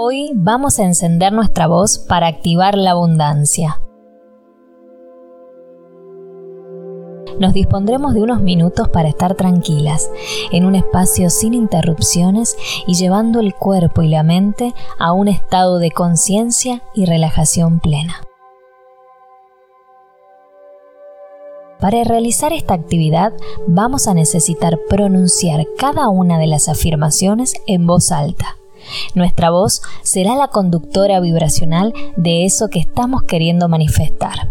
Hoy vamos a encender nuestra voz para activar la abundancia. Nos dispondremos de unos minutos para estar tranquilas, en un espacio sin interrupciones y llevando el cuerpo y la mente a un estado de conciencia y relajación plena. Para realizar esta actividad vamos a necesitar pronunciar cada una de las afirmaciones en voz alta. Nuestra voz será la conductora vibracional de eso que estamos queriendo manifestar.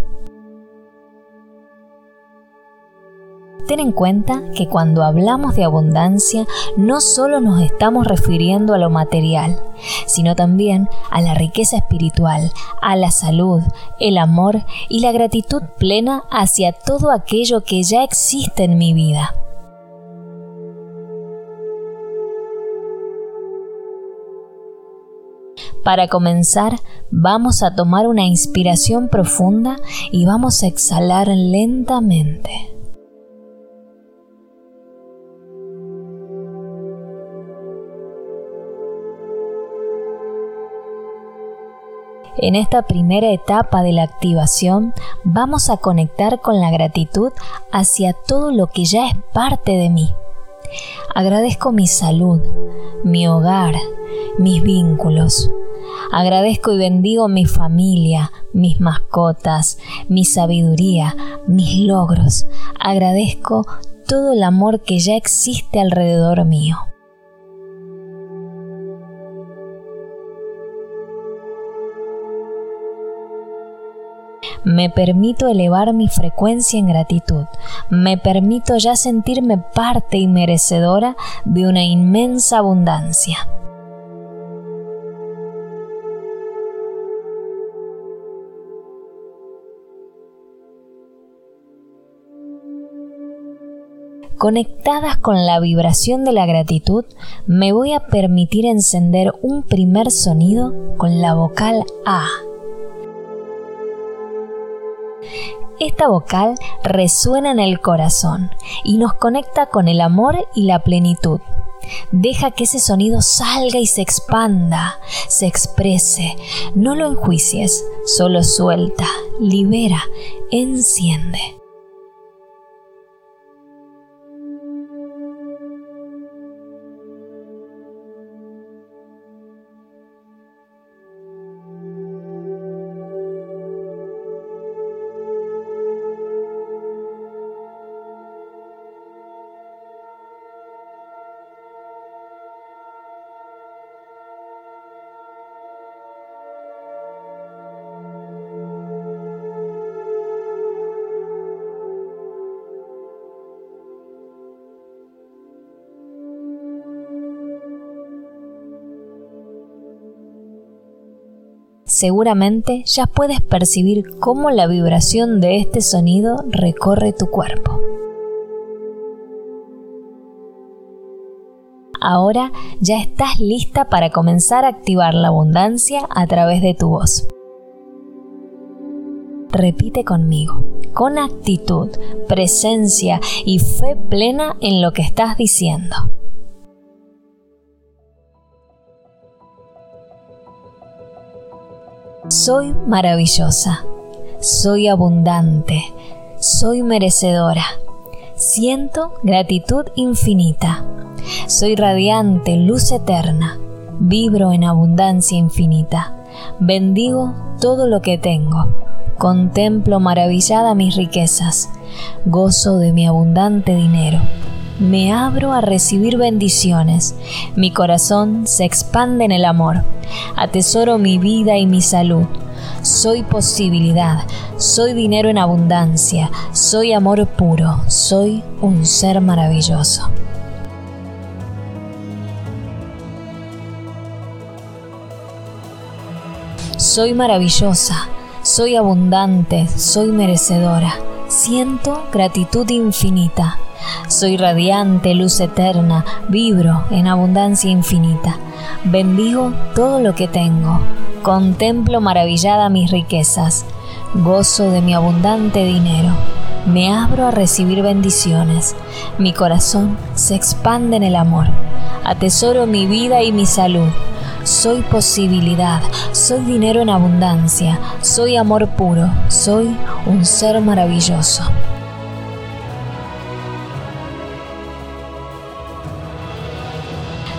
Ten en cuenta que cuando hablamos de abundancia no solo nos estamos refiriendo a lo material, sino también a la riqueza espiritual, a la salud, el amor y la gratitud plena hacia todo aquello que ya existe en mi vida. Para comenzar, vamos a tomar una inspiración profunda y vamos a exhalar lentamente. En esta primera etapa de la activación vamos a conectar con la gratitud hacia todo lo que ya es parte de mí. Agradezco mi salud, mi hogar, mis vínculos. Agradezco y bendigo mi familia, mis mascotas, mi sabiduría, mis logros. Agradezco todo el amor que ya existe alrededor mío. Me permito elevar mi frecuencia en gratitud. Me permito ya sentirme parte y merecedora de una inmensa abundancia. Conectadas con la vibración de la gratitud, me voy a permitir encender un primer sonido con la vocal A. Esta vocal resuena en el corazón y nos conecta con el amor y la plenitud. Deja que ese sonido salga y se expanda, se exprese. No lo enjuicies, solo suelta, libera, enciende. Seguramente ya puedes percibir cómo la vibración de este sonido recorre tu cuerpo. Ahora ya estás lista para comenzar a activar la abundancia a través de tu voz. Repite conmigo, con actitud, presencia y fe plena en lo que estás diciendo. Soy maravillosa, soy abundante, soy merecedora. Siento gratitud infinita. Soy radiante, luz eterna. Vibro en abundancia infinita. Bendigo todo lo que tengo. Contemplo maravillada mis riquezas. Gozo de mi abundante dinero me abro a recibir bendiciones. Mi corazón se expande en el amor. Atesoro mi vida y mi salud. Soy posibilidad, soy dinero en abundancia, soy amor puro, soy un ser maravilloso. Soy maravillosa, soy abundante, soy merecedora. Siento gratitud infinita soy radiante, luz eterna, vibro en abundancia infinita. Bendigo todo lo que tengo. Contemplo maravillada mis riquezas. Gozo de mi abundante dinero. Me abro a recibir bendiciones. Mi corazón se expande en el amor. Atesoro mi vida y mi salud. soy posibilidad, soy dinero en abundancia, soy amor puro, soy un ser maravilloso.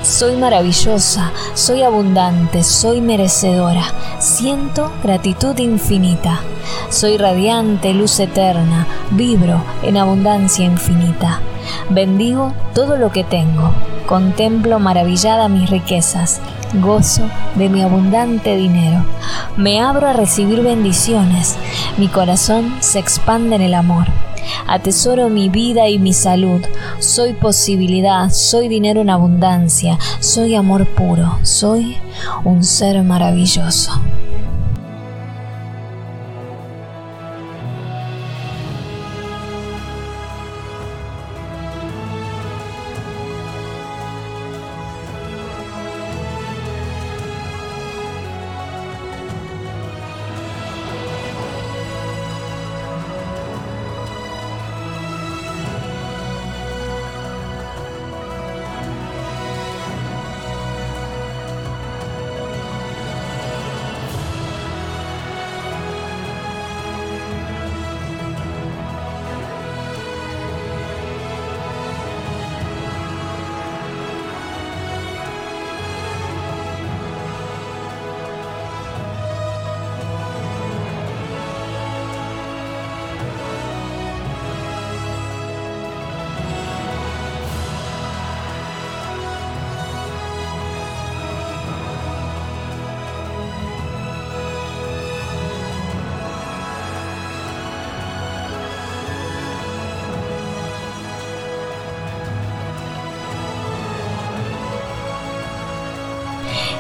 Soy maravillosa, soy abundante, soy merecedora, siento gratitud infinita. Soy radiante, luz eterna, vibro en abundancia infinita. Bendigo todo lo que tengo, contemplo maravillada mis riquezas, gozo de mi abundante dinero. Me abro a recibir bendiciones, mi corazón se expande en el amor. Atesoro mi vida y mi salud. Soy posibilidad, soy dinero en abundancia, soy amor puro, soy un ser maravilloso.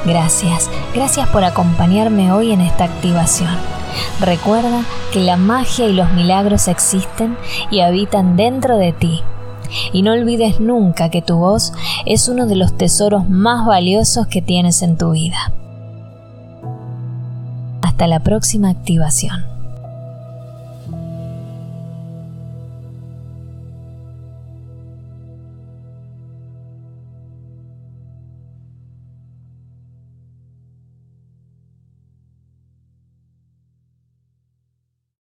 Gracias, gracias por acompañarme hoy en esta activación. Recuerda que la magia y los milagros existen y habitan dentro de ti. Y no olvides nunca que tu voz es uno de los tesoros más valiosos que tienes en tu vida. Hasta la próxima activación.